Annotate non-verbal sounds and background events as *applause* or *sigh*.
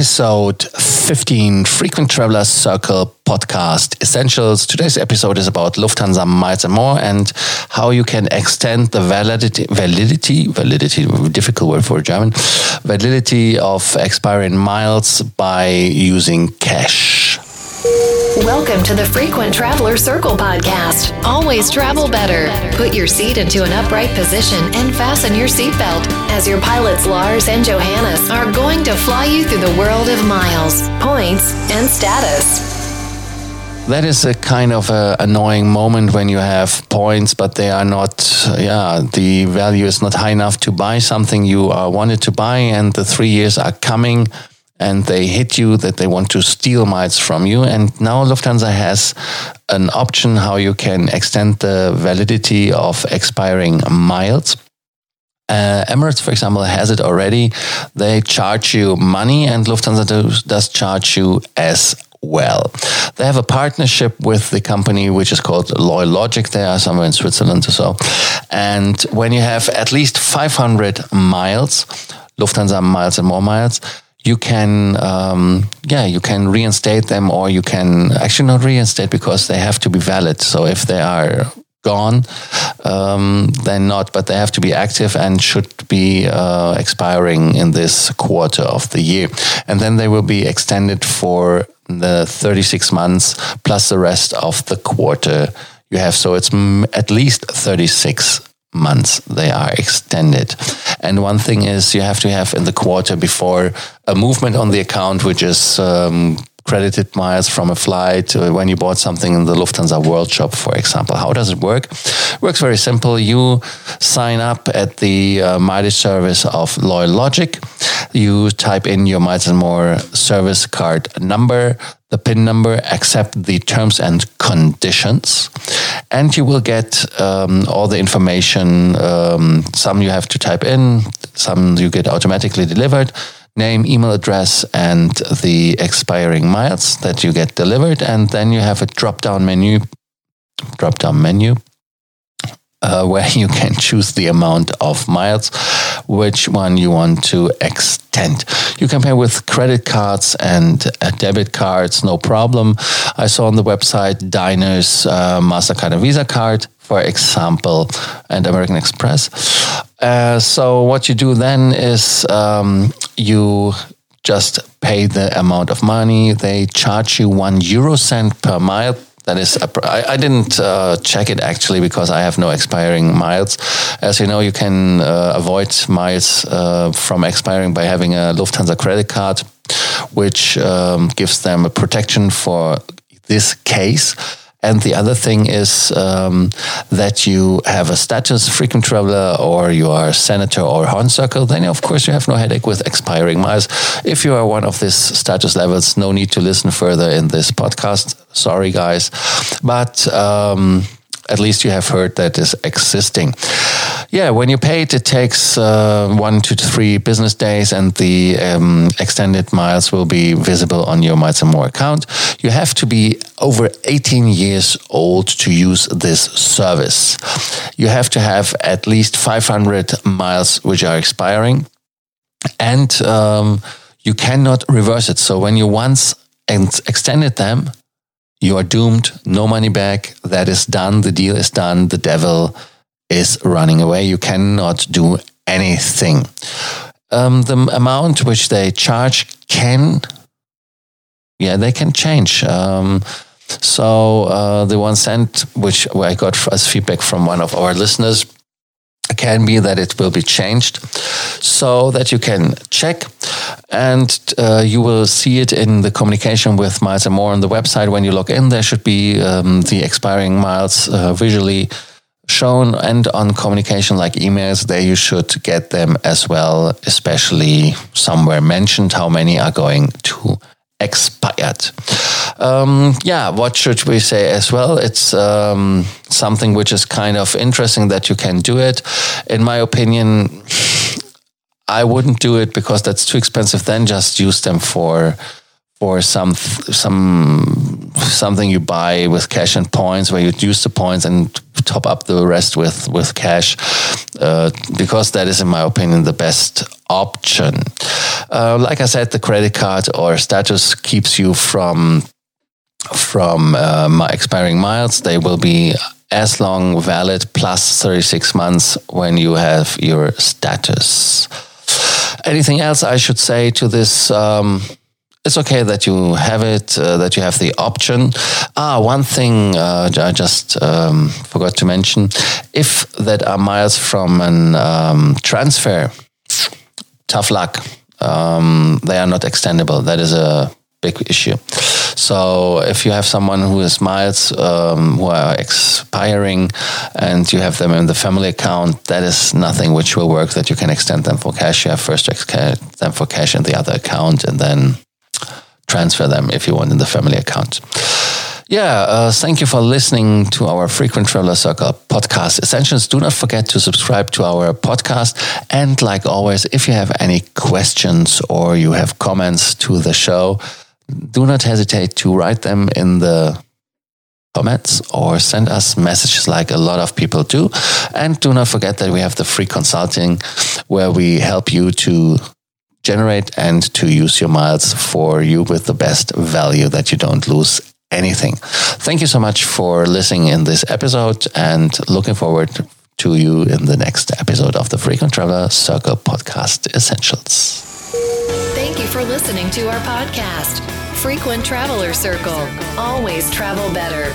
episode 15 Frequent Traveler Circle podcast essentials. Today's episode is about Lufthansa Miles and More and how you can extend the validity, validity, validity, difficult word for German, validity of expiring miles by using cash. Welcome to the Frequent Traveler Circle podcast. Always travel better. Put your seat into an upright position and fasten your seatbelt as your pilots Lars and Johannes are going to fly you through the world of miles, points, and status. That is a kind of a annoying moment when you have points, but they are not, yeah, the value is not high enough to buy something you uh, wanted to buy, and the three years are coming and they hit you that they want to steal miles from you. And now Lufthansa has an option how you can extend the validity of expiring miles. Uh, Emirates, for example, has it already. They charge you money, and Lufthansa does, does charge you as well. They have a partnership with the company which is called Loylogic. They are somewhere in Switzerland or so. And when you have at least 500 miles, Lufthansa miles and more miles, you can um, yeah you can reinstate them or you can actually not reinstate because they have to be valid. So if they are gone um, then not but they have to be active and should be uh, expiring in this quarter of the year. And then they will be extended for the 36 months plus the rest of the quarter you have. So it's at least 36 months they are extended. And one thing is you have to have in the quarter before a movement on the account, which is um, credited miles from a flight uh, when you bought something in the Lufthansa World Shop, for example. How does it work? Works very simple. You sign up at the uh, mileage service of Loylogic. You type in your miles and more service card number, the PIN number, accept the terms and conditions, and you will get um, all the information. Um, some you have to type in, some you get automatically delivered. Name, email address, and the expiring miles that you get delivered, and then you have a drop down menu. Drop down menu uh, where *laughs* you can choose the amount of miles, which one you want to extend. You can pay with credit cards and uh, debit cards, no problem. I saw on the website Diners, uh, MasterCard, and Visa card, for example, and American Express. Uh, so, what you do then is um, you just pay the amount of money. They charge you one euro cent per mile that is, I, I didn't uh, check it actually because I have no expiring miles. As you know, you can uh, avoid miles uh, from expiring by having a Lufthansa credit card, which um, gives them a protection for this case. And the other thing is um, that you have a status frequent traveler or you are senator or HON Circle, then of course you have no headache with expiring miles. If you are one of these status levels, no need to listen further in this podcast. Sorry, guys. But um, at least you have heard that is existing. Yeah, when you pay it, it takes uh, one to three business days, and the um, extended miles will be visible on your Miles and More account. You have to be over 18 years old to use this service. You have to have at least 500 miles which are expiring, and um, you cannot reverse it. So when you once extended them, you are doomed, no money back. That is done. The deal is done. The devil is running away. You cannot do anything. Um, the amount which they charge can, yeah, they can change. Um, so uh, the one cent which I got as feedback from one of our listeners can be that it will be changed so that you can check and uh, you will see it in the communication with miles and more on the website when you log in there should be um, the expiring miles uh, visually shown and on communication like emails there you should get them as well especially somewhere mentioned how many are going to expired. Um, yeah, what should we say as well? It's um, something which is kind of interesting that you can do it. In my opinion, I wouldn't do it because that's too expensive. Then just use them for for some some something you buy with cash and points, where you use the points and top up the rest with with cash, uh, because that is, in my opinion, the best option. Uh, like I said, the credit card or status keeps you from from uh, expiring miles. They will be as long valid plus 36 months when you have your status. Anything else I should say to this? Um, it's okay that you have it, uh, that you have the option. Ah, one thing uh, I just um, forgot to mention: if that are miles from an um, transfer, tough luck. Um, they are not extendable. That is a big issue. So if you have someone who has miles um, who are expiring and you have them in the family account, that is nothing which will work. That you can extend them for cash. You have first to extend them for cash in the other account, and then transfer them if you want in the family account. Yeah, uh, thank you for listening to our Frequent Traveler Circle podcast essentials. Do not forget to subscribe to our podcast. And like always, if you have any questions or you have comments to the show, do not hesitate to write them in the comments or send us messages like a lot of people do. And do not forget that we have the free consulting where we help you to generate and to use your miles for you with the best value that you don't lose anything. Thank you so much for listening in this episode and looking forward to you in the next episode of the Frequent Traveler Circle Podcast Essentials. Thank you for listening to our podcast, Frequent Traveler Circle. Always travel better